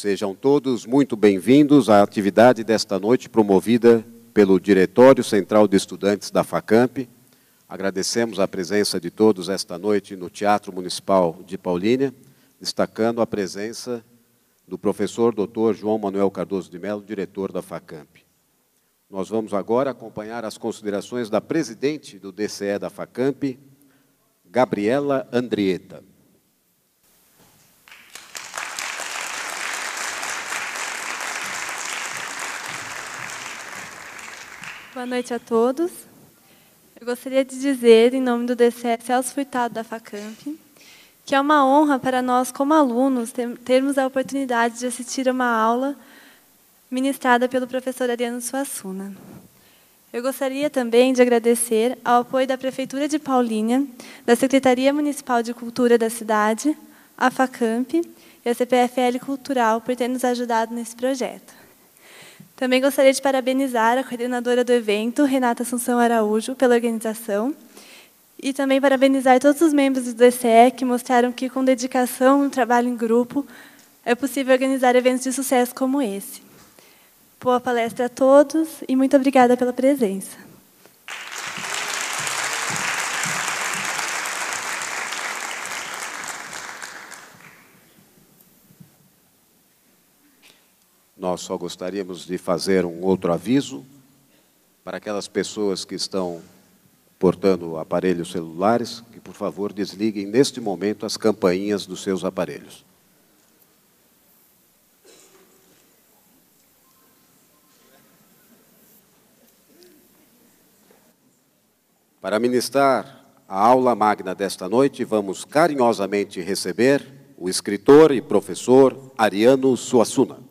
Sejam todos muito bem-vindos à atividade desta noite promovida pelo Diretório Central de Estudantes da FACAMP. Agradecemos a presença de todos esta noite no Teatro Municipal de Paulínia, destacando a presença do professor Dr. João Manuel Cardoso de Mello, diretor da FACAMP. Nós vamos agora acompanhar as considerações da presidente do DCE da FACAMP, Gabriela Andrieta. Boa noite a todos. Eu gostaria de dizer, em nome do DCE Celso Furtado da FACAMP, que é uma honra para nós, como alunos, termos a oportunidade de assistir a uma aula ministrada pelo professor Ariano Suassuna. Eu gostaria também de agradecer ao apoio da Prefeitura de Paulínia, da Secretaria Municipal de Cultura da cidade, a FACAMP e a CPFL Cultural por ter nos ajudado nesse projeto. Também gostaria de parabenizar a coordenadora do evento, Renata Assunção Araújo, pela organização. E também parabenizar todos os membros do DCE que mostraram que, com dedicação e trabalho em grupo, é possível organizar eventos de sucesso como esse. Boa palestra a todos e muito obrigada pela presença. Nós só gostaríamos de fazer um outro aviso para aquelas pessoas que estão portando aparelhos celulares, que por favor desliguem neste momento as campainhas dos seus aparelhos. Para ministrar a aula magna desta noite, vamos carinhosamente receber o escritor e professor Ariano Suassuna.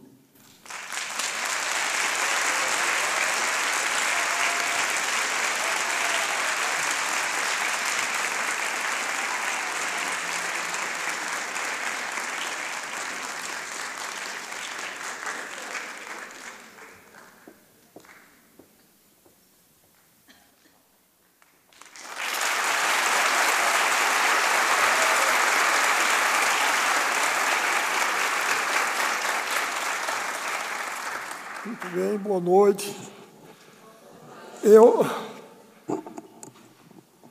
Noite. Eu,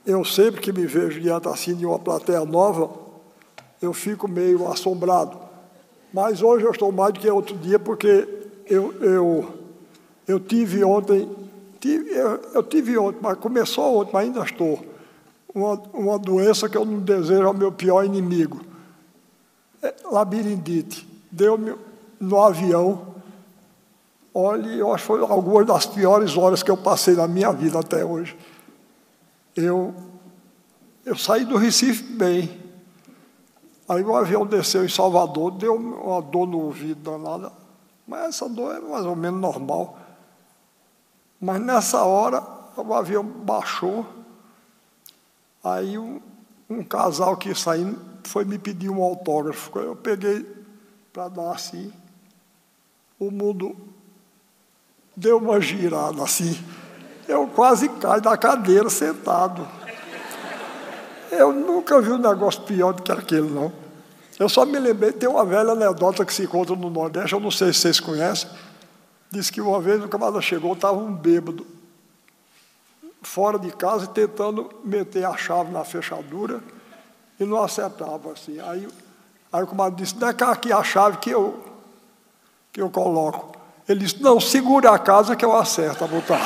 eu sempre que me vejo diante assim de uma plateia nova, eu fico meio assombrado. Mas hoje eu estou mais do que outro dia, porque eu, eu, eu tive ontem, tive, eu, eu tive ontem, mas começou ontem, mas ainda estou. Uma, uma doença que eu não desejo ao meu pior inimigo. É labirindite. Deu-me no avião, Olha, eu acho que foi algumas das piores horas que eu passei na minha vida até hoje. Eu, eu saí do Recife bem. Aí o avião desceu em Salvador, deu uma dor no ouvido danada. Mas essa dor é mais ou menos normal. Mas nessa hora, o avião baixou. Aí um, um casal que saiu foi me pedir um autógrafo. Eu peguei para dar assim. O mundo deu uma girada assim. Eu quase caio da cadeira sentado. Eu nunca vi um negócio pior do que aquele, não. Eu só me lembrei, tem uma velha anedota que se encontra no Nordeste, eu não sei se vocês conhecem. Diz que uma vez o camarada chegou, estava um bêbado, fora de casa, tentando meter a chave na fechadura e não acertava assim. Aí, aí o camarada disse, dá cá aqui a chave que eu, que eu coloco. Ele disse, não, segura a casa que eu acerto a botar.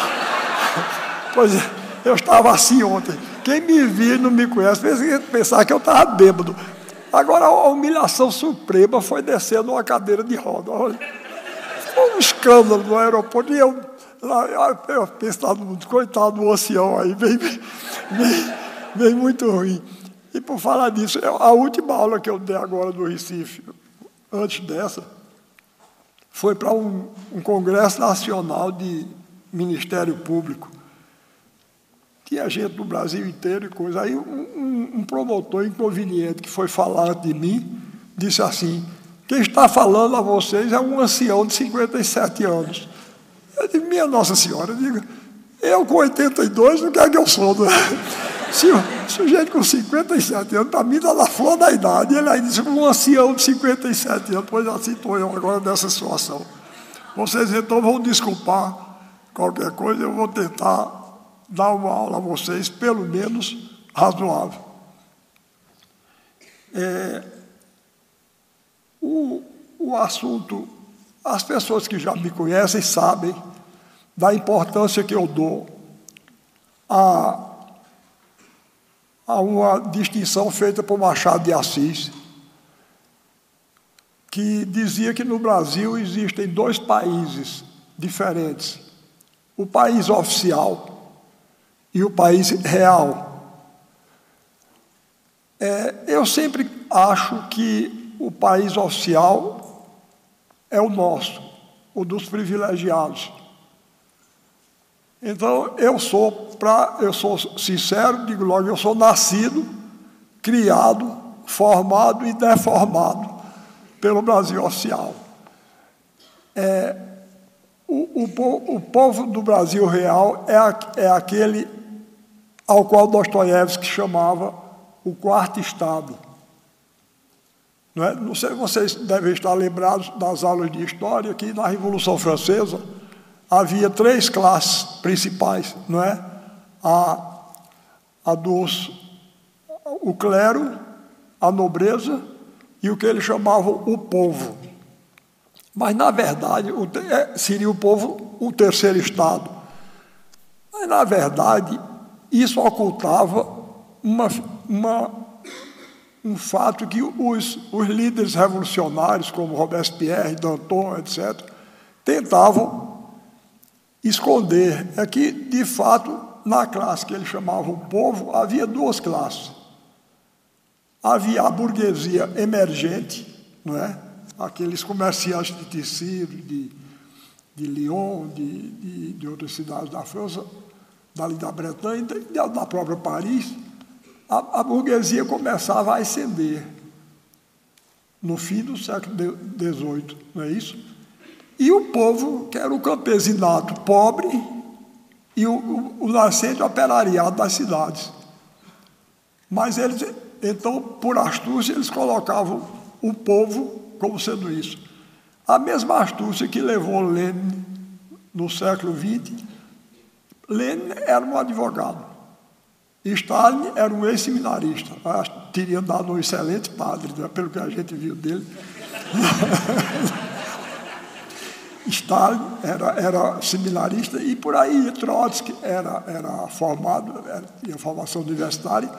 pois é, eu estava assim ontem. Quem me viu não me conhece, pensar que eu estava bêbado. Agora, a humilhação suprema foi descer numa cadeira de roda. Olha, foi um escândalo no aeroporto. E eu, lá, eu pensava, coitado do ancião aí, vem, vem muito ruim. E por falar disso, a última aula que eu dei agora do Recife, antes dessa, foi para um, um, congresso nacional de Ministério Público. Tinha gente do Brasil inteiro e coisa. Aí um, um, promotor inconveniente que foi falar de mim, disse assim, quem está falando a vocês é um ancião de 57 anos. Eu disse, minha Nossa Senhora, diga, eu com 82, não quero que eu sou. Né? Se, sujeito com 57 anos, para mim está na flor da idade. Ele aí disse, um ancião de 57 anos, pois assim estou eu agora nessa situação. Vocês então vão desculpar qualquer coisa, eu vou tentar dar uma aula a vocês, pelo menos razoável. É, o, o assunto, as pessoas que já me conhecem sabem da importância que eu dou a, a uma distinção feita por Machado de Assis, que dizia que no Brasil existem dois países diferentes: o país oficial e o país real. É, eu sempre acho que o país oficial é o nosso, o dos privilegiados. Então, eu sou, pra, eu sou sincero, digo logo, eu sou nascido, criado, formado e deformado pelo Brasil oficial. É, o, o, o, povo do Brasil real é, é aquele ao qual Dostoiévski chamava o quarto estado. Não, é? não sei, vocês devem estar lembrados das aulas de história que na Revolução Francesa havia três classes principais, não é? A, a dos o clero, a nobreza e o que eles chamavam o povo. Mas na verdade o, é, seria o povo o terceiro estado. Mas na verdade isso ocultava uma, uma, um fato que os, os líderes revolucionários, como Robespierre, Danton, etc., tentavam esconder é que, de fato, na classe que ele chamava o povo, havia duas classes. Havia a burguesia emergente, não é? aqueles comerciantes de tecido, de, de Lyon, de, de, de outras cidades da França, dali da Bretanha, da própria Paris, a, a burguesia começava a ascender no fim do século XVIII, não é isso? E o povo, que era o campesinato pobre e o, o, o nascente operariado das cidades. Mas eles, então, por astúcia, eles colocavam o povo como sendo isso. A mesma astúcia que levou Lenin no século XX, Lenin era um advogado. Stalin era um ex-seminarista. Teria dado um excelente padre, né, pelo que a gente viu dele. Stalin era, era seminarista e por aí Trotsky era, era formado, era, tinha formação universitária.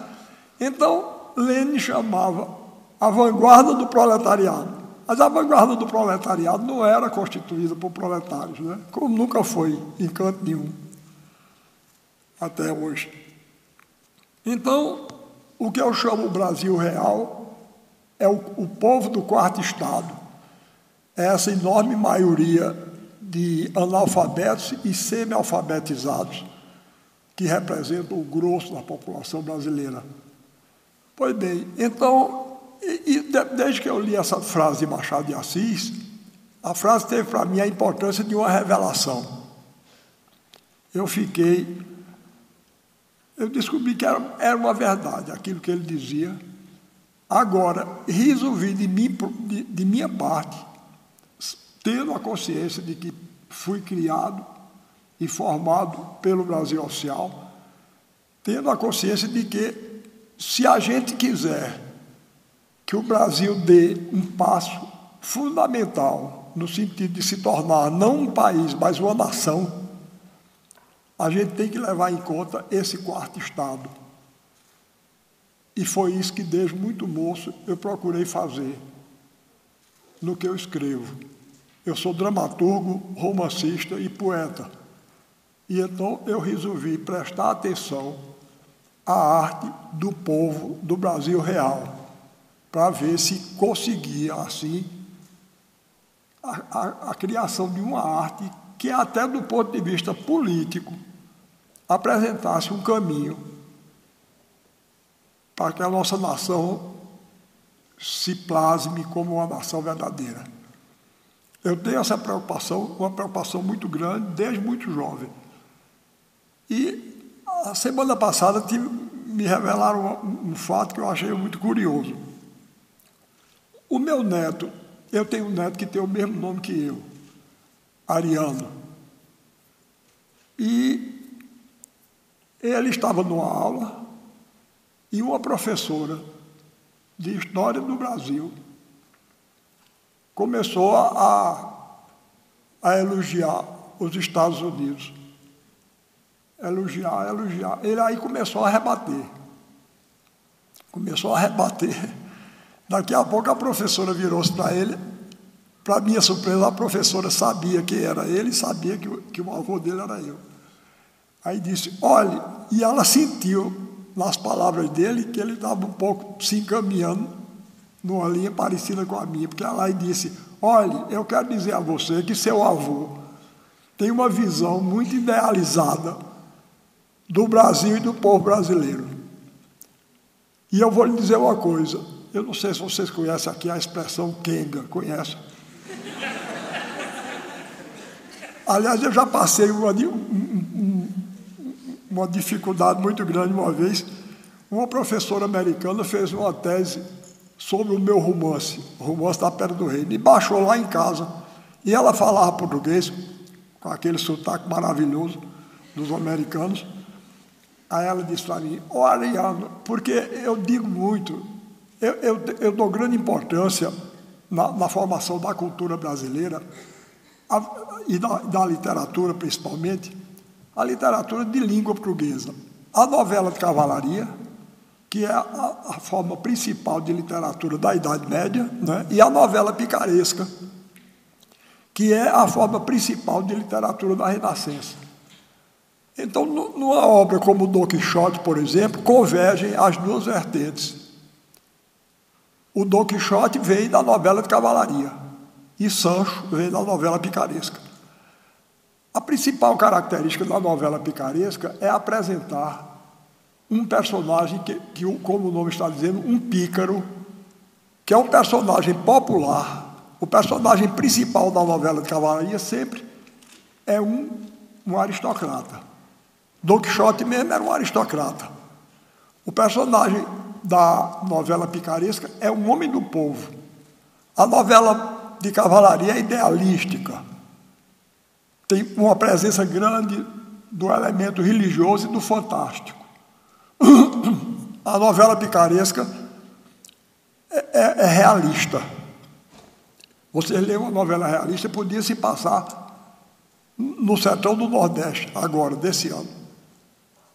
Então, Lenin chamava a vanguarda do proletariado. Mas a vanguarda do proletariado não era constituída por proletários, né? como nunca foi em canto nenhum, até hoje. Então, o que eu chamo o Brasil real é o, o povo do quarto estado, essa enorme maioria de analfabetos e semi-alfabetizados que representam o grosso da população brasileira. Pois bem, então, e, e desde que eu li essa frase de Machado de Assis, a frase teve para mim a importância de uma revelação. Eu fiquei, eu descobri que era, era uma verdade aquilo que ele dizia. Agora, resolvi de, mim, de, de minha parte tendo a consciência de que fui criado e formado pelo Brasil Oficial, tendo a consciência de que, se a gente quiser que o Brasil dê um passo fundamental no sentido de se tornar não um país, mas uma nação, a gente tem que levar em conta esse quarto estado. E foi isso que, desde muito moço, eu procurei fazer no que eu escrevo. Eu sou dramaturgo, romancista e poeta. E então eu resolvi prestar atenção à arte do povo do Brasil real, para ver se conseguia, assim, a, a, a, criação de uma arte que, até do ponto de vista político, apresentasse um caminho para que a nossa nação se plasme como uma nação verdadeira. Eu tenho essa preocupação, uma preocupação muito grande, desde muito jovem. E a semana passada tive, me revelaram um, um fato que eu achei muito curioso. O meu neto, eu tenho um neto que tem o mesmo nome que eu, Ariano. E ele estava numa aula e uma professora de História do Brasil começou a, a elogiar os Estados Unidos. Elogiar, elogiar. Ele aí começou a rebater. Começou a rebater. Daqui a pouco a professora virou-se para ele. Para minha surpresa, a professora sabia que era ele, sabia que, que o avô dele era eu. Aí disse: olhe, e ela sentiu nas palavras dele que ele estava um pouco se encaminhando numa linha parecida com a minha, porque ela disse: olhe, eu quero dizer a você que seu avô tem uma visão muito idealizada do Brasil e do povo brasileiro. E eu vou lhe dizer uma coisa: eu não sei se vocês conhecem aqui a expressão Kenga, conhecem? Aliás, eu já passei uma, uma dificuldade muito grande uma vez. Uma professora americana fez uma tese sobre o meu romance, o romance da Pedra do Rei. Me baixou lá em casa e ela falava português, com aquele sotaque maravilhoso dos americanos. Aí ela disse para mim, ô oh, Ariano, porque eu digo muito, eu, eu, eu dou grande importância na, na, formação da cultura brasileira a, e da, da literatura principalmente, a literatura de língua portuguesa. A novela de cavalaria, que é a, a, forma principal de literatura da Idade Média, né? e a novela picaresca, que é a forma principal de literatura da Renascença. Então, numa obra como Don Quixote, por exemplo, convergem as duas vertentes. O Don Quixote veio da novela de cavalaria e Sancho veio da novela picaresca. A principal característica da novela picaresca é apresentar um personagem que, que, como o nome está dizendo, um pícaro, que é um personagem popular. O personagem principal da novela de cavalaria sempre é um, um aristocrata. Don Quixote mesmo era um aristocrata. O personagem da novela picaresca é um homem do povo. A novela de cavalaria é idealística. Tem uma presença grande do elemento religioso e do fantástico. A novela picaresca é, é, é realista. Você lê uma novela realista, podia se passar no sertão do Nordeste, agora, desse ano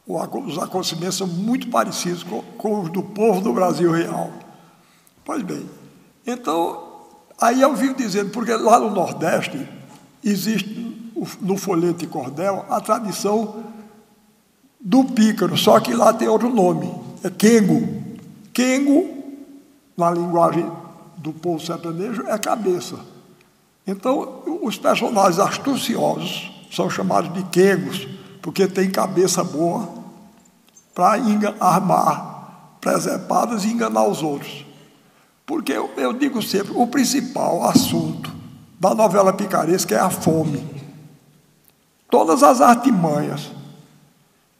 os acontecimentos são muito parecidos com, com os do povo do Brasil real. Pois bem, então, aí eu vivo dizendo, porque lá no Nordeste existe, no folheto de cordel, a tradição do pícaro, só que lá tem outro nome, é quengo. Quengo, na linguagem do povo sertanejo, é cabeça. Então, os personagens astuciosos são chamados de quengos, porque tem cabeça boa para armar presepadas e enganar os outros. Porque eu, eu digo sempre, o principal assunto da novela picaresca é a fome. Todas as artimanhas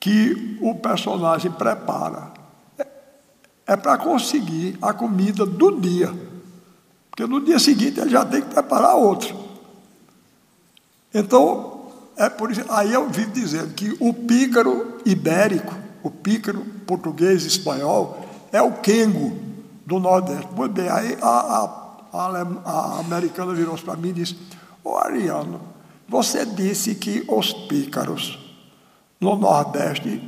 que o personagem prepara é, é para conseguir a comida do dia. Porque no dia seguinte ele já tem que preparar outra. Então, é por isso, aí eu vivo dizendo que o pícaro ibérico o pícaro português espanhol é o quengo do Nordeste. Muito bem, aí a, a, a, a americana virou-se para mim e disse: Ô Ariano, você disse que os pícaros no Nordeste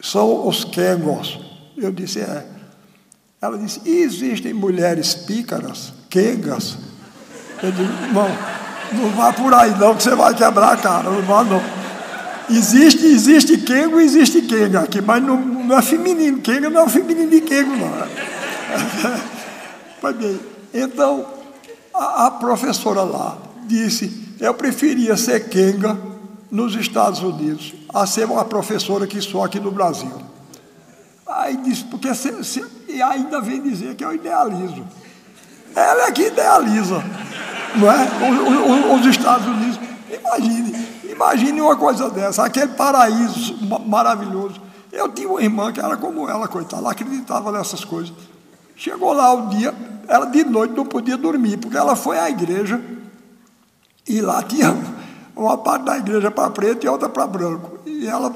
são os quengos. Eu disse: é. Ela disse: existem mulheres pícaras, quengas? Eu disse: não, não vá por aí não, que você vai quebrar a cara, não vá não. Existe, existe Kengo e existe Kenga aqui, mas não, não é feminino. Kenga não é feminino de Kengo, não. Bem, então, a, a, professora lá disse, eu preferia ser Kenga nos Estados Unidos a ser uma professora que sou aqui no Brasil. Aí disse, porque se, se, e ainda vem dizer que eu idealizo. Ela é que idealiza, não é? Os, os, os Estados Unidos. Imagine, Imagine uma coisa dessa, aquele paraíso maravilhoso. Eu tinha uma irmã que era como ela, coitada, ela acreditava nessas coisas. Chegou lá um dia, ela de noite não podia dormir, porque ela foi à igreja e lá tinha uma parte da igreja para preto e outra para branco. E ela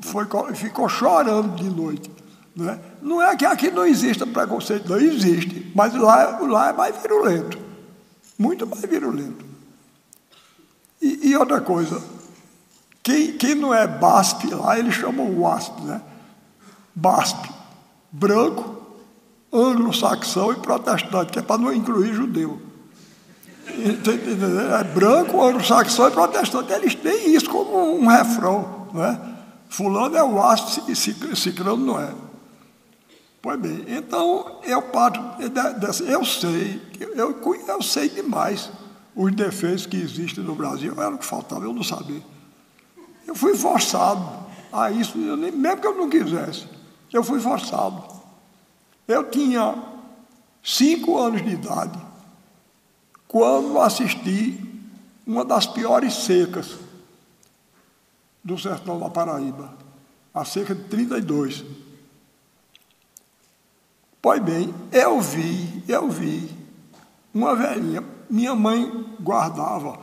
foi, ficou chorando de noite. Não é? não é que aqui não exista preconceito, não existe, mas lá, lá é mais virulento. Muito mais virulento. E, e outra coisa, quem, quem não é BASP lá, eles chamam WASP, né? BASP, branco, anglo-saxão e protestante, que é para não incluir judeu. É branco, anglo-saxão e protestante. Eles têm isso como um refrão. Não é? Fulano é o aço, ciclano não é. Pois bem, então eu parto dessa. Eu sei, eu, eu sei demais os defeitos que existem no Brasil. Era o que faltava, eu não sabia. Eu fui forçado a isso, mesmo que eu não quisesse. Eu fui forçado. Eu tinha cinco anos de idade quando assisti uma das piores secas do sertão da Paraíba, a seca de 32. Pois bem, eu vi, eu vi uma velhinha, minha mãe guardava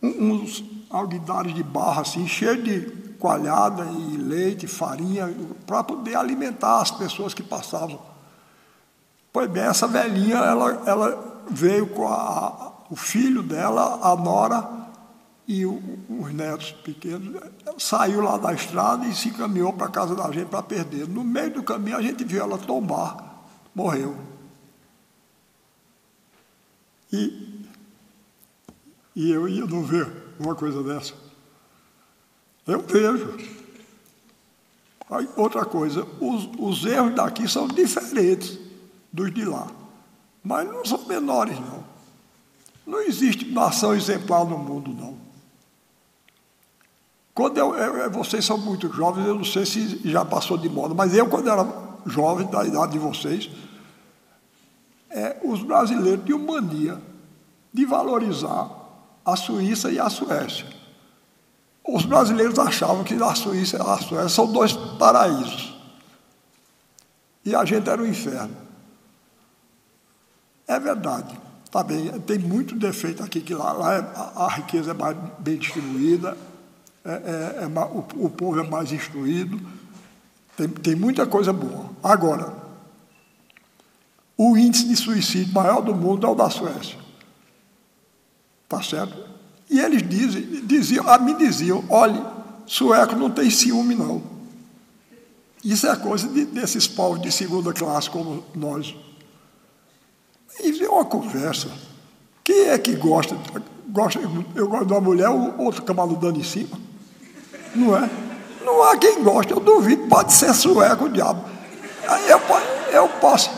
uns alguidares de barro assim, cheio de coalhada e leite, farinha, para poder alimentar as pessoas que passavam. Pois bem, essa velhinha, ela, ela veio com a, o filho dela, a nora, e o, os netos pequenos, saiu lá da estrada e se caminhou para a casa da gente para perder. No meio do caminho a gente viu ela tombar, morreu. E, e eu ia não ver uma coisa dessa. Eu vejo. Aí, outra coisa, os, os erros daqui são diferentes dos de lá. Mas não são menores, não. Não existe nação exemplar no mundo, não. Quando eu, eu, vocês são muito jovens, eu não sei se já passou de moda, mas eu, quando era jovem, da idade de vocês, é, os brasileiros tinham mania de valorizar a Suíça e a Suécia. Os brasileiros achavam que a Suíça e a Suécia são dois paraísos. E a gente era o inferno. É verdade. Tá bem, tem muito defeito aqui, que lá, lá é, a, a riqueza é mais bem distribuída, é, é, é, o, o, povo é mais instruído, tem, tem muita coisa boa. Agora, o índice de suicídio maior do mundo é o da Suécia. Tá certo? E eles dizem, diziam, a mim diziam, olhe, sueco não tem ciúme, não. Isso é coisa de, desses povos de segunda classe como nós. Isso é uma conversa. Quem é que gosta? gosta eu gosto de uma mulher, o outro camalo dando em cima. Não é? Não há quem goste, eu duvido, pode ser sueco o diabo. Eu, eu, posso,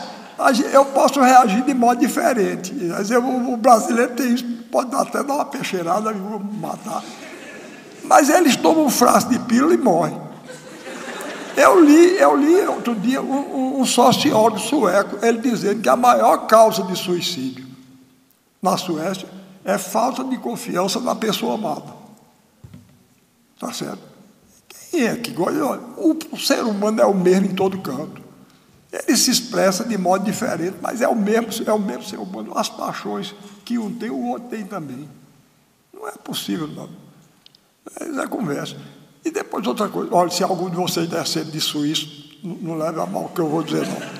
eu posso reagir de modo diferente. o brasileiro tem isso, pode até dar uma peixeirada e matar. Mas eles tomam um frasco de pílula e morrem. Eu li, eu li outro dia um, um sociólogo sueco, ele dizendo que a maior causa de suicídio na Suécia é falta de confiança na pessoa amada. Tá certo? Quem é que gosta? O, o ser humano é o mesmo em todo canto. Ele se expressa de modo diferente, mas é o mesmo, é o mesmo ser humano. As paixões que um tem, o outro tem também. Não é possível, não. Isso é conversa. E depois outra coisa, olha, se algum de vocês der sede de suíço, não, leve a mal o que eu vou dizer, não.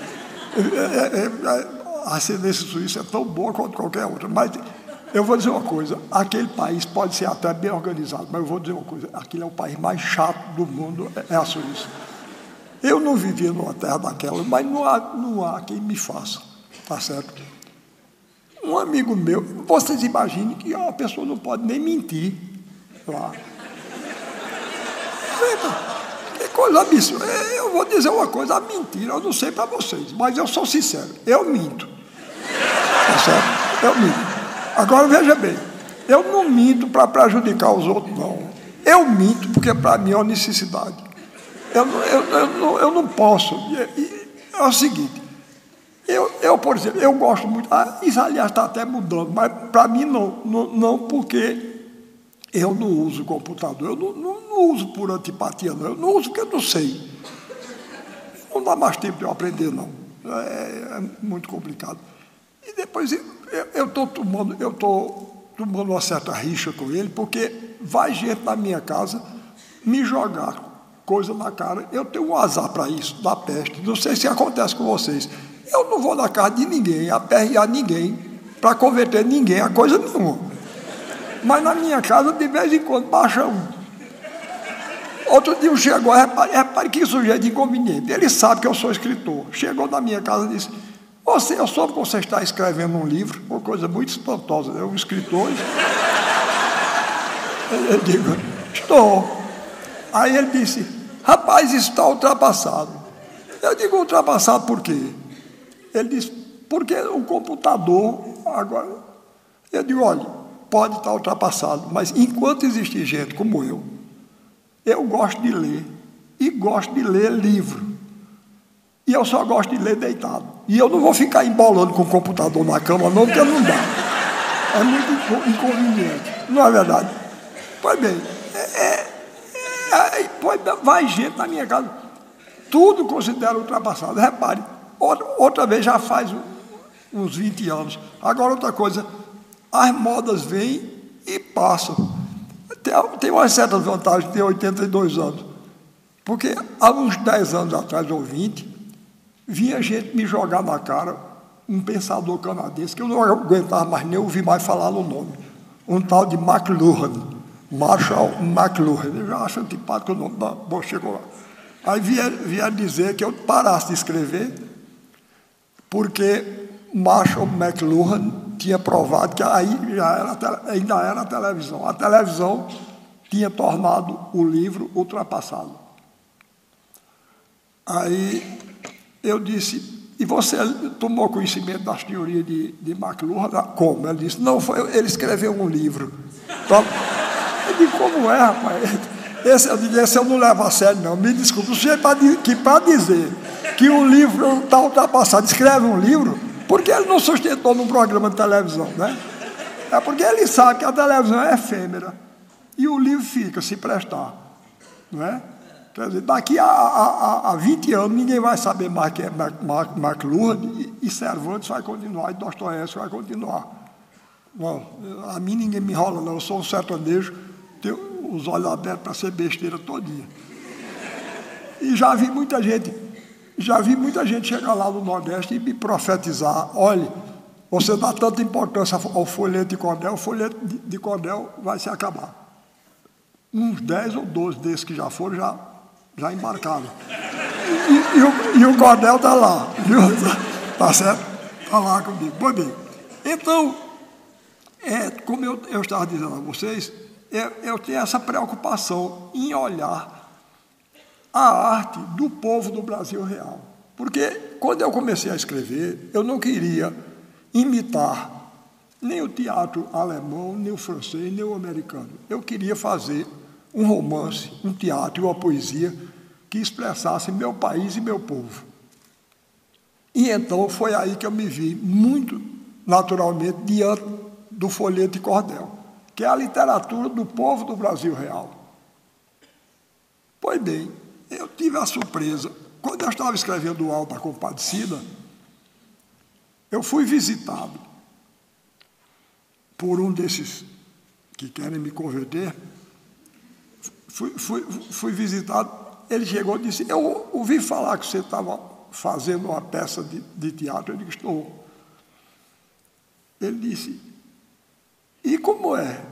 É, é, é, a ascendência suíça é tão boa quanto qualquer outra, mas eu vou dizer uma coisa, aquele país pode ser até bem organizado, mas eu vou dizer uma coisa, aquele é o país mais chato do mundo, é a Suíça. Eu não vivia numa terra daquela, mas não há, não há quem me faça, tá certo? Um amigo meu, vocês imaginem que uma pessoa não pode nem mentir lá. Que coisa absurda. Eu vou dizer uma coisa, a mentira, eu não sei para vocês, mas eu sou sincero, eu minto. Tá certo? Eu minto. Agora veja bem, eu não minto para prejudicar os outros, não. Eu minto porque para mim é uma necessidade. Eu, eu, eu, não, eu não posso. É o seguinte, eu, eu, por exemplo, eu gosto muito. Ah, isso, aliás, está até mudando, mas para mim não, não, não, porque eu não uso computador, eu não, não, não, uso por antipatia, não. Eu não uso porque eu não sei. Não dá mais tempo de eu aprender, não. É, é muito complicado. E depois eu estou tomando, eu estou tomando uma certa rixa com ele, porque vai gente na minha casa me jogar coisa na cara. Eu tenho um azar para isso, da peste. Não sei se acontece com vocês. Eu não vou na casa de ninguém, aperrear ninguém, para converter ninguém a coisa nenhuma. Mas na minha casa, de vez em quando, baixa um. Outro dia chegou, repare, repare que sujeito inconveniente. Ele sabe que eu sou escritor. Chegou na minha casa e disse: Você, eu soube que você está escrevendo um livro, uma coisa muito espantosa. Eu, um escritor. Eu digo: Estou. Aí ele disse: Rapaz, está ultrapassado. Eu digo: Ultrapassado por quê? Ele disse: Porque o computador agora. Eu digo: Olha pode estar ultrapassado, mas enquanto existir gente como eu, eu gosto de ler e gosto de ler livro. E eu só gosto de ler deitado. E eu não vou ficar embolando com o computador na cama, não, porque não dá. É muito inconveniente. Não é verdade? Pois bem, é, é, é, pois, vai gente na minha casa. Tudo considero ultrapassado. Repare, outra, outra vez já faz uns 20 anos. Agora, outra coisa, as modas vêm e passam. Tem, uma certa vantagem de ter 82 anos. Porque há uns 10 anos atrás, ou 20, vinha gente me jogar na cara um pensador canadense que eu não aguentava mais nem ouvir mais falar no nome. Um tal de McLuhan, Marshall McLuhan. Eu já acho antipático o nome. Bom, chegou lá. Aí vieram dizer que eu parasse de escrever, porque Marshall McLuhan tinha provado que aí já era, ainda era a televisão. A televisão tinha tornado o livro ultrapassado. Aí eu disse, e você tomou conhecimento das teorias de, de McLuhan? Como? Ele disse, não, foi, ele escreveu um livro. Então, eu disse, como é, rapaz? Esse, eu disse, esse eu não levo a sério, não. Me desculpe, você que para dizer que o livro está ultrapassado, escreve um livro, porque ele não sustentou num programa de televisão, né? É porque ele sabe que a televisão é efêmera e o livro fica, se prestar. Não é? Quer dizer, daqui a, a, a 20 anos ninguém vai saber mais que é McLuhan e, e Cervantes vai continuar, e Dostoiévski vai continuar. Bom, a mim ninguém me enrola, não. Eu sou um sertanejo, tenho os olhos abertos para ser besteira todo dia. E já vi muita gente já vi muita gente chegar lá no Nordeste e me profetizar: olhe, você dá tanta importância ao folheto de cordel, o folheto de cordel vai se acabar. Uns 10 ou 12 desses que já foram, já, já embarcaram. E, e, o, e o cordel está lá, viu? Tá certo? Está lá comigo. Bom, bem, então, é, como eu, eu estava dizendo a vocês, eu, eu tenho essa preocupação em olhar a arte do povo do Brasil real. Porque quando eu comecei a escrever, eu não queria imitar nem o teatro alemão, nem o francês, nem o americano. Eu queria fazer um romance, um teatro e uma poesia que expressasse meu país e meu povo. E então foi aí que eu me vi muito naturalmente diante do folheto de cordel, que é a literatura do povo do Brasil real. Pois bem, eu tive a surpresa. Quando eu estava escrevendo o Alta Compadecida, eu fui visitado por um desses que querem me converter. Fui, fui, fui visitado, ele chegou e disse: Eu ouvi falar que você estava fazendo uma peça de, de teatro. Eu disse: Estou. Ele disse: E como é?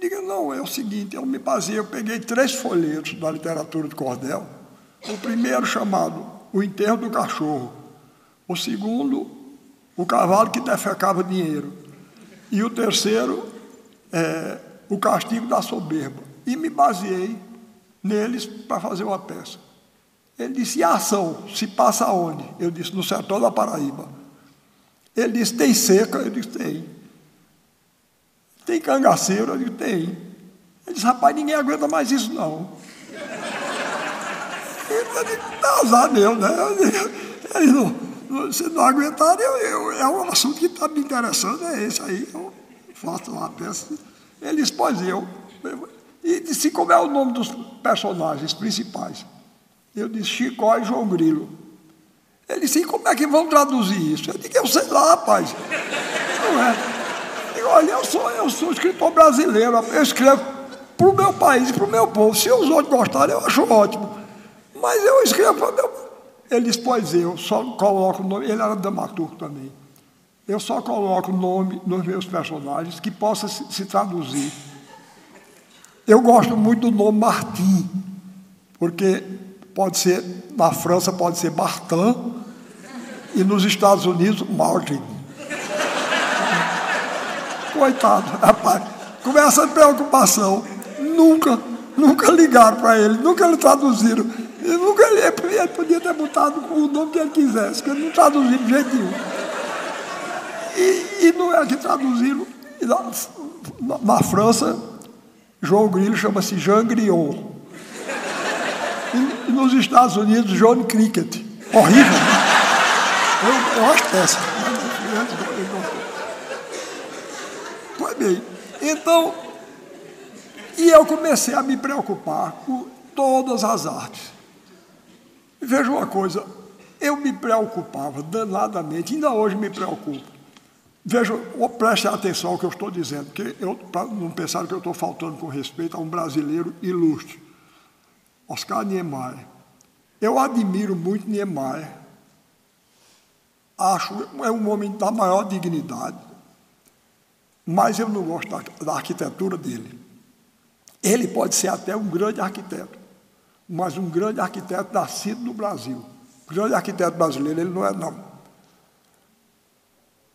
Diga, não, é o seguinte, eu me baseei, eu peguei três folhetos da literatura de cordel. O primeiro chamado O Enterro do Cachorro. O segundo, O Cavalo que Defecava Dinheiro. E o terceiro, é, O Castigo da Soberba. E me baseei neles para fazer uma peça. Ele disse, e a ação se passa onde? Eu disse, no sertão da Paraíba. Ele disse, tem seca? Eu disse, tem. Tem cangaceiro? Eu digo, tem. Ele disse, rapaz, ninguém aguenta mais isso, não. Eu digo, tá azar meu, né? Ele não, se não aguentar, eu, eu, é um assunto que está me interessando, é esse aí. Eu faço uma peça. Ele disse, pois eu. E disse como é o nome dos personagens principais. Eu disse Chicó e João Grilo. Ele disse, como é que vão traduzir isso? Eu disse, eu sei lá, rapaz. Não é. Olha, eu sou, eu sou escritor brasileiro, eu escrevo para o meu país para o meu povo. Se os outros gostarem, eu acho ótimo. Mas eu escrevo para o meu. Ele disse, pois eu só coloco o nome. Ele era dramaturgo também. Eu só coloco o nome nos meus personagens que possa se, se traduzir. Eu gosto muito do nome Martim, porque pode ser, na França pode ser Martin, e nos Estados Unidos, Martin. Coitado, rapaz, com essa preocupação, nunca, nunca ligaram para ele, nunca lhe traduziram. Ele, nunca, ele, ele podia ter botado o nome que ele quisesse, que ele não traduziu de jeito nenhum. E, e não é que traduziram. Na, na, na França, João Grilo chama-se Jean Griot. E, e, nos Estados Unidos, John Cricket. Horrível. Eu, eu acho péssimo. Pois então, e eu comecei a me preocupar com todas as artes. Veja uma coisa, eu me preocupava danadamente, ainda hoje me preocupo. Veja, preste atenção ao que eu estou dizendo, porque eu, para não pensar que eu estou faltando com respeito a um brasileiro ilustre, Oscar Niemeyer. Eu admiro muito Niemeyer, acho é um homem da maior dignidade, mas eu não gosto da, da arquitetura dele. Ele pode ser até um grande arquiteto, mas um grande arquiteto nascido no Brasil. grande arquiteto brasileiro ele não é, não.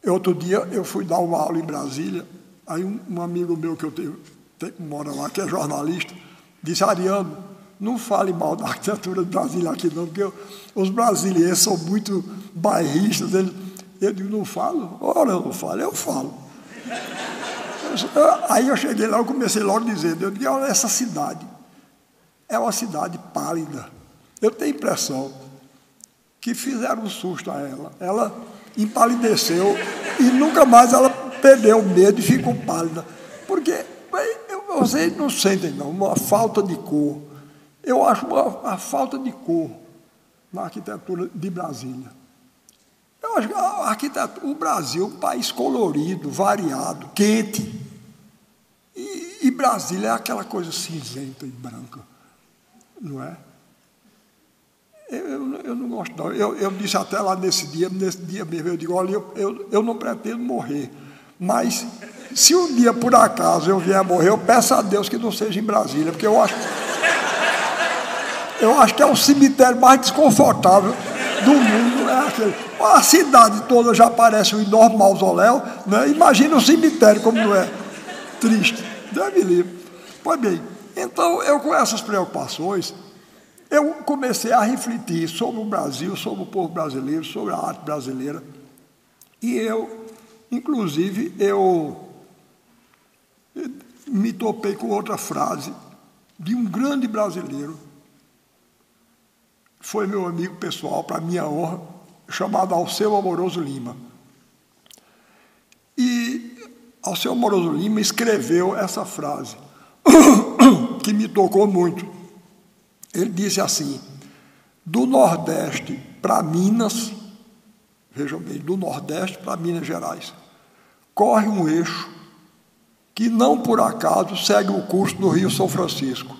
Outro dia eu fui dar uma aula em Brasília, aí um, um amigo meu que eu tenho, que mora lá, que é jornalista, disse, Ariano, não fale mal da arquitetura de Brasília aqui não, porque eu, os brasileiros são muito bairristas. Ele, eu digo, não falo? Ora, eu não falo, eu falo. Aí eu cheguei lá, eu comecei logo dizendo, eu digo, olha, essa cidade é uma cidade pálida. Eu tenho a impressão que fizeram um susto a ela. Ela empalideceu e nunca mais ela perdeu o medo e ficou pálida. Porque vocês não sentem, não, uma falta de cor. Eu acho uma, uma falta de cor na arquitetura de Brasília. Arquitetura, o Brasil um país colorido, variado, quente. E, e Brasília é aquela coisa cinzenta e branca, não é? Eu, eu, eu, não gosto, não. Eu, eu disse até lá nesse dia, nesse dia mesmo, eu digo, olha, eu, eu, eu não pretendo morrer. Mas se um dia, por acaso, eu vier morrer, eu peço a Deus que não seja em Brasília, porque eu acho. Eu acho que é o cemitério mais desconfortável do mundo. A cidade toda já parece um enorme mausoléu. Né? Imagina o cemitério como não é. Triste. Deve livre. Pois bem, então eu com essas preocupações, eu comecei a refletir sobre o Brasil, sobre o povo brasileiro, sobre a arte brasileira. E eu, inclusive, eu me topei com outra frase de um grande brasileiro, foi meu amigo pessoal, para minha honra, chamado Alceu Amoroso Lima. E Alceu Amoroso Lima escreveu essa frase, que me tocou muito. Ele disse assim: do Nordeste para Minas, vejam bem, do Nordeste para Minas Gerais, corre um eixo que não por acaso segue o curso do Rio São Francisco,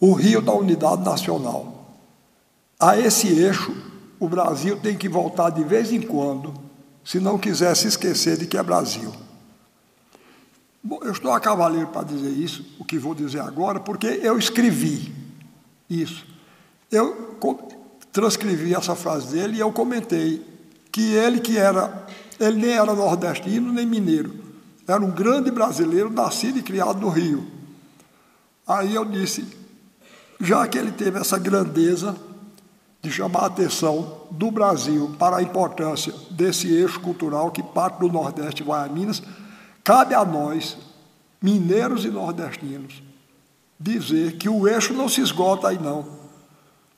o rio da unidade nacional. A esse eixo, o Brasil tem que voltar de vez em quando, se não quiser se esquecer de que é Brasil. Bom, eu estou a cavaleiro para dizer isso, o que vou dizer agora, porque eu escrevi isso. Eu transcrevi essa frase dele e eu comentei que ele que era, ele nem era nordestino nem mineiro, era um grande brasileiro nascido e criado no Rio. Aí eu disse, já que ele teve essa grandeza de chamar a atenção do Brasil para a importância desse eixo cultural que parte do Nordeste vai a Minas, cabe a nós, mineiros e nordestinos, dizer que o eixo não se esgota aí não,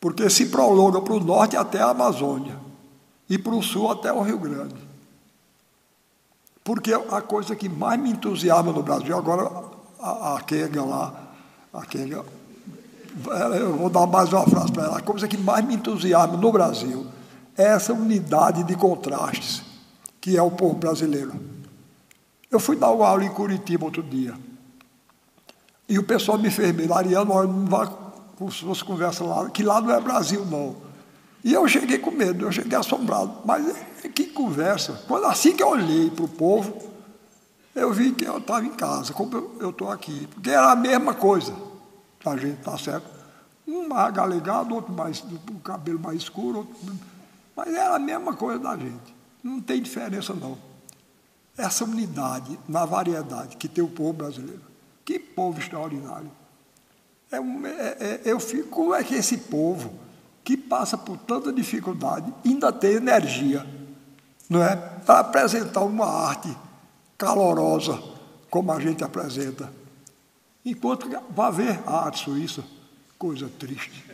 porque se prolonga para o norte até a Amazônia e para o sul até o Rio Grande. Porque a coisa que mais me entusiasma no Brasil, agora a, a Kenga lá, a Kenga, eu vou dar mais uma frase para ela, a coisa que mais me entusiasma no Brasil é essa unidade de contrastes que é o povo brasileiro. Eu fui dar uma aula em Curitiba outro dia, e o pessoal me fez medo, Ariano, não vai com suas conversas lá, que lá não é Brasil, não. E eu cheguei com medo, eu cheguei assombrado. Mas que conversa. Quando assim que eu olhei para o povo, eu vi que eu estava em casa, como eu estou aqui. Porque era a mesma coisa. A gente está certo. Um mais galegado, outro mais o cabelo mais escuro, outro, mas era a mesma coisa da gente. Não tem diferença não. Essa unidade na variedade que tem o povo brasileiro. Que povo extraordinário. É, é, é, eu fico, como é que esse povo que passa por tanta dificuldade, ainda tem energia, não é? Para apresentar uma arte calorosa, como a gente apresenta. Enquanto vai ver a arte suíça, coisa triste.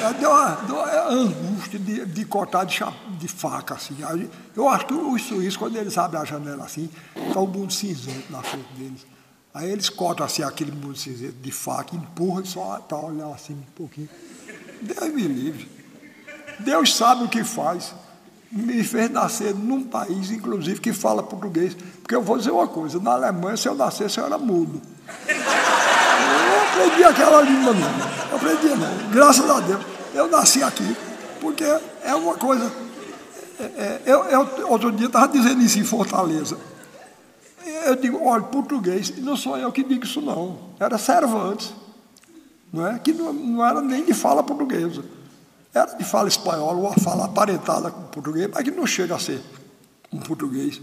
É, é, uma angústia de, de cortar de, de, faca, assim. Eu acho que os suíços, quando eles abrem a janela assim, está o mundo cinzento na frente deles. Aí eles cortam assim aquele mundo cinzento de faca, empurram só para olhar assim um pouquinho. Deus me livre. Deus sabe o que faz. Me fez nascer num país, inclusive, que fala português. Porque eu vou dizer uma coisa: na Alemanha, se eu nascesse, eu era mudo. Eu não aprendi aquela língua, não. Eu aprendi, não. Graças a Deus. Eu nasci aqui. Porque é uma coisa. É, é, eu, eu, outro dia estava dizendo isso em Fortaleza. Eu digo, olha, português, não sou eu que digo isso, não. Era Cervantes não é? que não, não era nem de fala portuguesa. Era de fala espanhola, uma fala aparentada com português, mas que não chega a ser um português.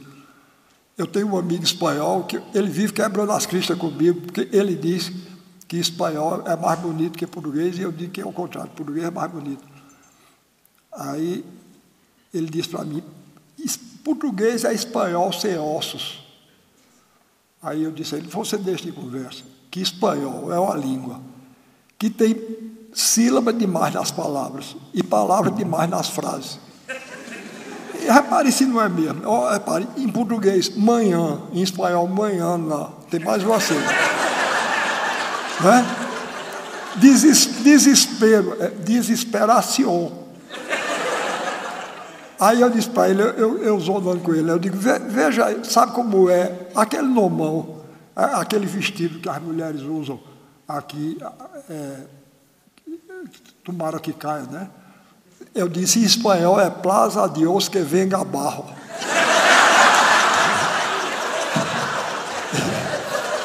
Eu tenho um amigo espanhol que ele vive quebrando as cristas comigo, porque ele diz que espanhol é mais bonito que português, e eu digo que é o contrário, português é mais bonito. Aí ele diz para mim, português é espanhol sem ossos. Aí eu disse a ele, você deixa de conversa, que espanhol é uma língua que tem sílaba demais nas palavras e palavra demais nas frases. E repare se não é mesmo. Oh, repare, em português, manhã, em espanhol, manhã, não. Tem mais uma. Né? Deses, desespero, é, desesperação. Aí eu disse para ele, eu, eu zonando com ele, eu digo, veja, sabe como é aquele nomão, aquele vestido que as mulheres usam aqui, é, tomara que caia, né? Eu disse em espanhol é Plaza Dios que venga barro.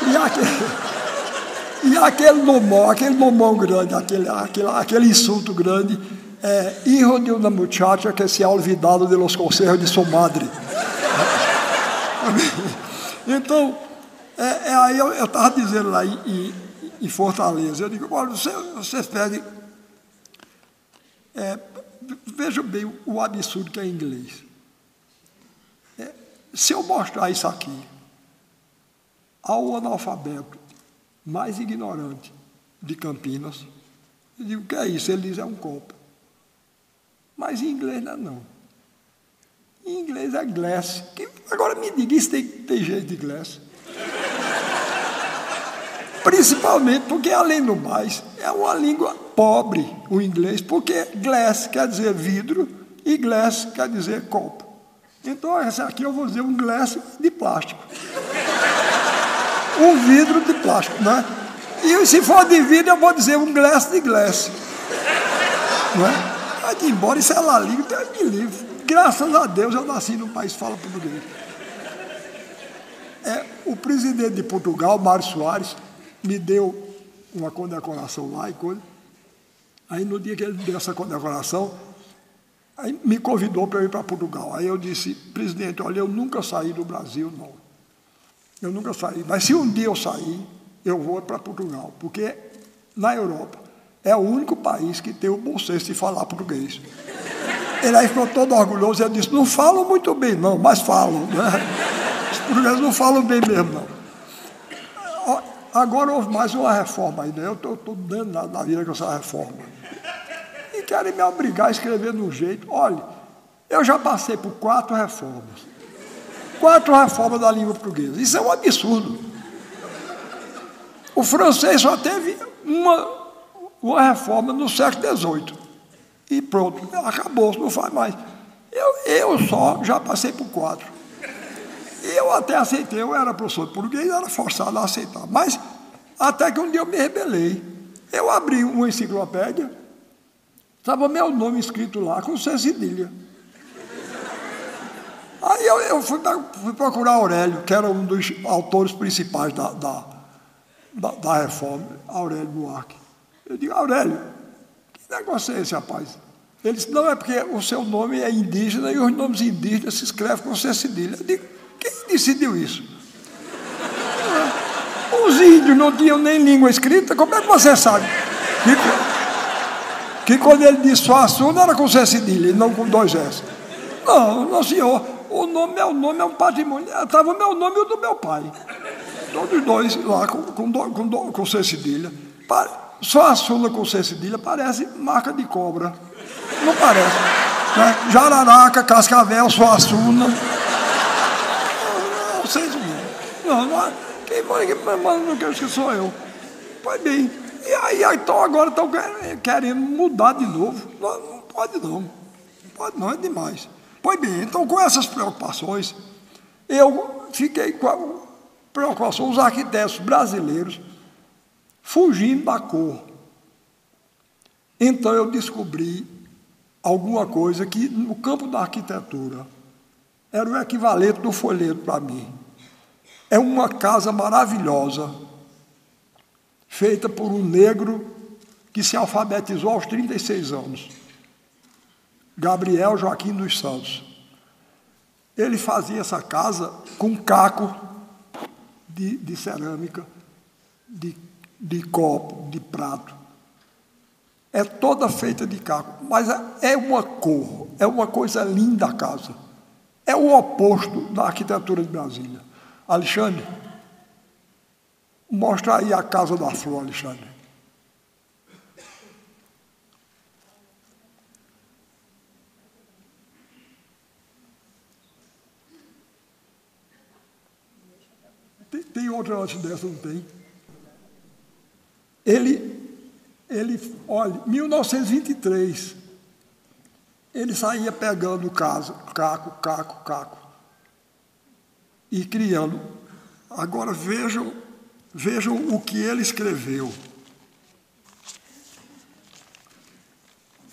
e aquele, e aquele nomão, aquele nomão grande, aquele, aquele, aquele insulto grande, é hijo de uma muchacha que se ha olvidado de los consejos de sua madre. então, é, é aí eu estava dizendo lá, e, em Fortaleza. Eu digo, olha, você, vocês pedem. É, bem o absurdo que é inglês. É, se eu mostrar isso aqui ao analfabeto mais ignorante de Campinas, eu digo, o que é isso? Ele diz, é um copo. Mas em inglês não é não. Em inglês é glass. Agora me diga, isso tem, tem jeito de glass. Principalmente porque, além do mais, é uma língua pobre o inglês, porque glass quer dizer vidro e glass quer dizer copo. Então, essa aqui eu vou dizer um glass de plástico. Um vidro de plástico, né? E se for de vidro, eu vou dizer um glass de glass. Não é? Mas, embora isso é lá língua, é me livre. Graças a Deus eu nasci num país que fala português. É, o presidente de Portugal, Mário Soares, me deu uma condecoração lá e coisa. Aí no dia que ele deu essa condecoração, aí me convidou para eu ir para Portugal. Aí eu disse, presidente, olha, eu nunca saí do Brasil, não. Eu nunca saí. Mas se um dia eu sair, eu vou para Portugal, porque na Europa é o único país que tem o bom senso de falar português. Ele aí ficou todo orgulhoso e disse, não falam muito bem, não, mas falam. Né? Os portugueses não falam bem mesmo, não. Agora houve mais uma reforma ainda. Eu estou dando na, na vida com essa reforma. E querem me obrigar a escrever de um jeito. Olha, eu já passei por quatro reformas. Quatro reformas da língua portuguesa. Isso é um absurdo. o francês só teve uma, uma reforma no século XVIII. E pronto, acabou, não faz mais. Eu, eu só já passei por quatro. Eu até aceitei, eu era professor de português, era forçado a aceitar. Mas até que um dia eu me rebelei. Eu abri uma enciclopédia, estava meu nome escrito lá com C cedilha. Aí eu, eu fui, fui, procurar Aurélio, que era um dos autores principais da, da, da, da reforma, Aurélio Buarque. Eu digo, Aurélio, que negócio é esse, rapaz? Ele disse, não, é porque o seu nome é indígena e os nomes indígenas se escrevem com C cedilha. Eu digo, quem decidiu isso? Os índios não tinham nem língua escrita, como é que você sabe? Que, que quando ele disse Suassuna era com C cedilha não com dois S. Não, não senhor, o nome, meu nome é um patrimônio. Estava o meu nome e o do meu pai. Todos dois lá com, com, com, com C cedilha. Só a Sula com C cedilha parece marca de cobra. Não parece. Né? Jararaca, Cascavel, Suassuna. Vocês não. não quem manda, quem manda não quer que sou eu. Pois bem. E aí, então agora estão querendo mudar de novo. Não, não pode não. Não pode não, é demais. Pois bem, então com essas preocupações, eu fiquei com a preocupação, os arquitetos brasileiros fugindo da cor. Então eu descobri alguma coisa que no campo da arquitetura era o equivalente do folheto para mim. É uma casa maravilhosa, feita por um negro que se alfabetizou aos 36 anos. Gabriel Joaquim dos Santos. Ele fazia essa casa com caco de, de cerâmica, de, de copo, de prato. É toda feita de caco, mas é uma cor, é uma coisa linda a casa. É o oposto da arquitetura de Brasília. Alexandre, mostra aí a Casa da Flor, Alexandre. Tem, tem outra antes dessa, não tem? Ele, ele, olha, 1923, ele saía pegando caso, caco, caco, caco, e criando. Agora vejam, vejam o que ele escreveu.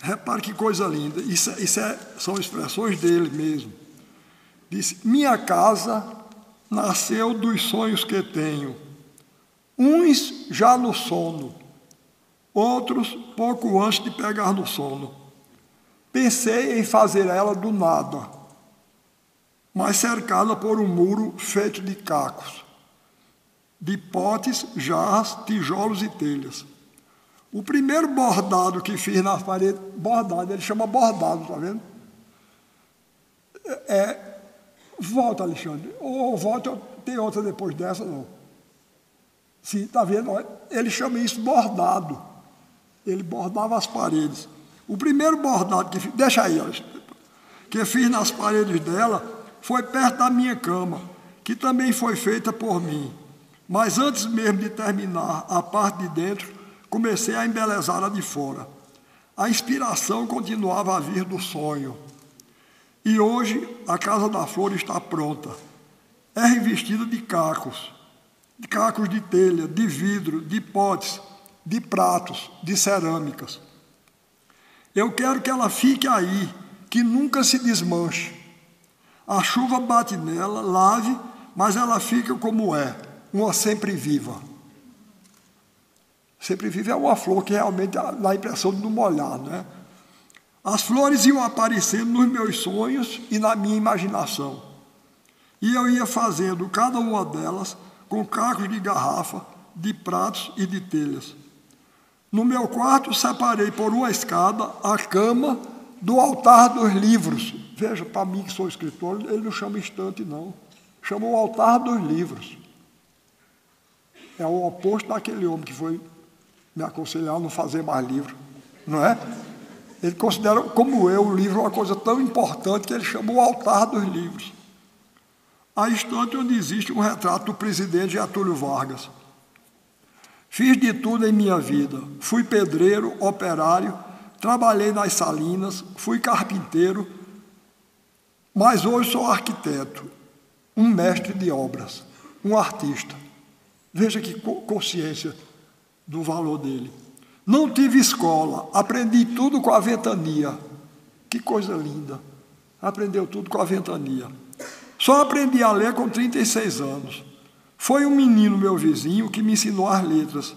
Repare que coisa linda. Isso, isso é, são expressões dele mesmo. Disse: Minha casa nasceu dos sonhos que tenho. Uns já no sono, outros pouco antes de pegar no sono. Pensei em fazer ela do nada, mas cercada por um muro feito de cacos, de potes, jarras, tijolos e telhas. O primeiro bordado que fiz nas paredes, bordado, ele chama bordado, tá vendo? É, Volta, Alexandre. Ou volta, tem outra depois dessa, não. Sim, está vendo? Ele chama isso bordado. Ele bordava as paredes. O primeiro bordado que fiz, deixa aí, Alexandre, que fiz nas paredes dela foi perto da minha cama, que também foi feita por mim. Mas antes mesmo de terminar a parte de dentro, comecei a embelezar a de fora. A inspiração continuava a vir do sonho. E hoje a Casa da Flor está pronta. É revestida de cacos, de cacos de telha, de vidro, de potes, de pratos, de cerâmicas. Eu quero que ela fique aí, que nunca se desmanche. A chuva bate nela, lave, mas ela fica como é, uma sempre viva. Sempre viva é uma flor que realmente dá a impressão de não molhar, não é? As flores iam aparecendo nos meus sonhos e na minha imaginação. E eu ia fazendo cada uma delas com cacos de garrafa, de pratos e de telhas. No meu quarto, separei por uma escada a cama do altar dos livros. Veja, para mim que sou escritor, ele não chama estante, não. Chama o altar dos livros. É o oposto daquele homem que foi me aconselhar a não fazer mais livro, não é? Ele considera, como eu, o livro uma coisa tão importante que ele chamou o altar dos livros. A estante onde existe um retrato do presidente Getúlio Vargas. Fiz de tudo em minha vida. Fui pedreiro, operário, trabalhei nas salinas, fui carpinteiro, mas hoje sou arquiteto, um mestre de obras, um artista. Veja que consciência do valor dele. Não tive escola, aprendi tudo com a ventania. Que coisa linda. Aprendeu tudo com a ventania. Só aprendi a ler com 36 anos. Foi um menino, meu vizinho, que me ensinou as letras.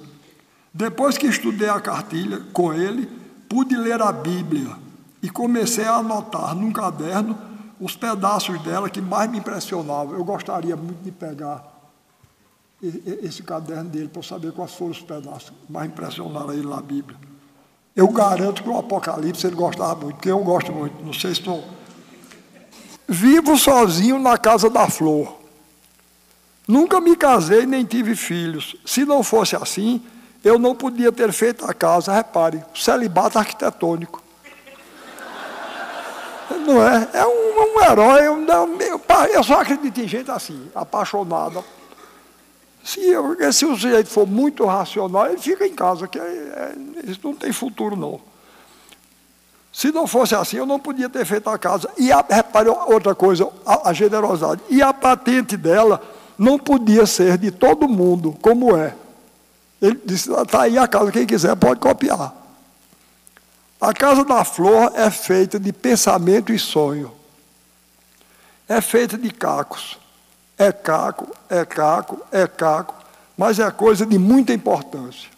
Depois que estudei a cartilha com ele, pude ler a Bíblia e comecei a anotar num caderno os pedaços dela que mais me impressionavam. Eu gostaria muito de pegar esse caderno dele para saber quais foram os pedaços que mais impressionaram ele na Bíblia. Eu garanto que o Apocalipse ele gostava muito, porque eu gosto muito. Não sei se estou. Vivo sozinho na casa da flor. Nunca me casei nem tive filhos. Se não fosse assim, eu não podia ter feito a casa, repare, celibato arquitetônico. Não é? É um, um herói. Eu, eu, eu só acredito em gente assim, apaixonada. Se, eu, se o sujeito for muito racional, ele fica em casa, que é, é, isso não tem futuro, não. Se não fosse assim, eu não podia ter feito a casa. E a, repare outra coisa, a, a generosidade. E a patente dela não podia ser de todo mundo, como é. Ele disse: está aí a casa, quem quiser pode copiar. A casa da flor é feita de pensamento e sonho. É feita de cacos. É caco, é caco, é caco, mas é coisa de muita importância.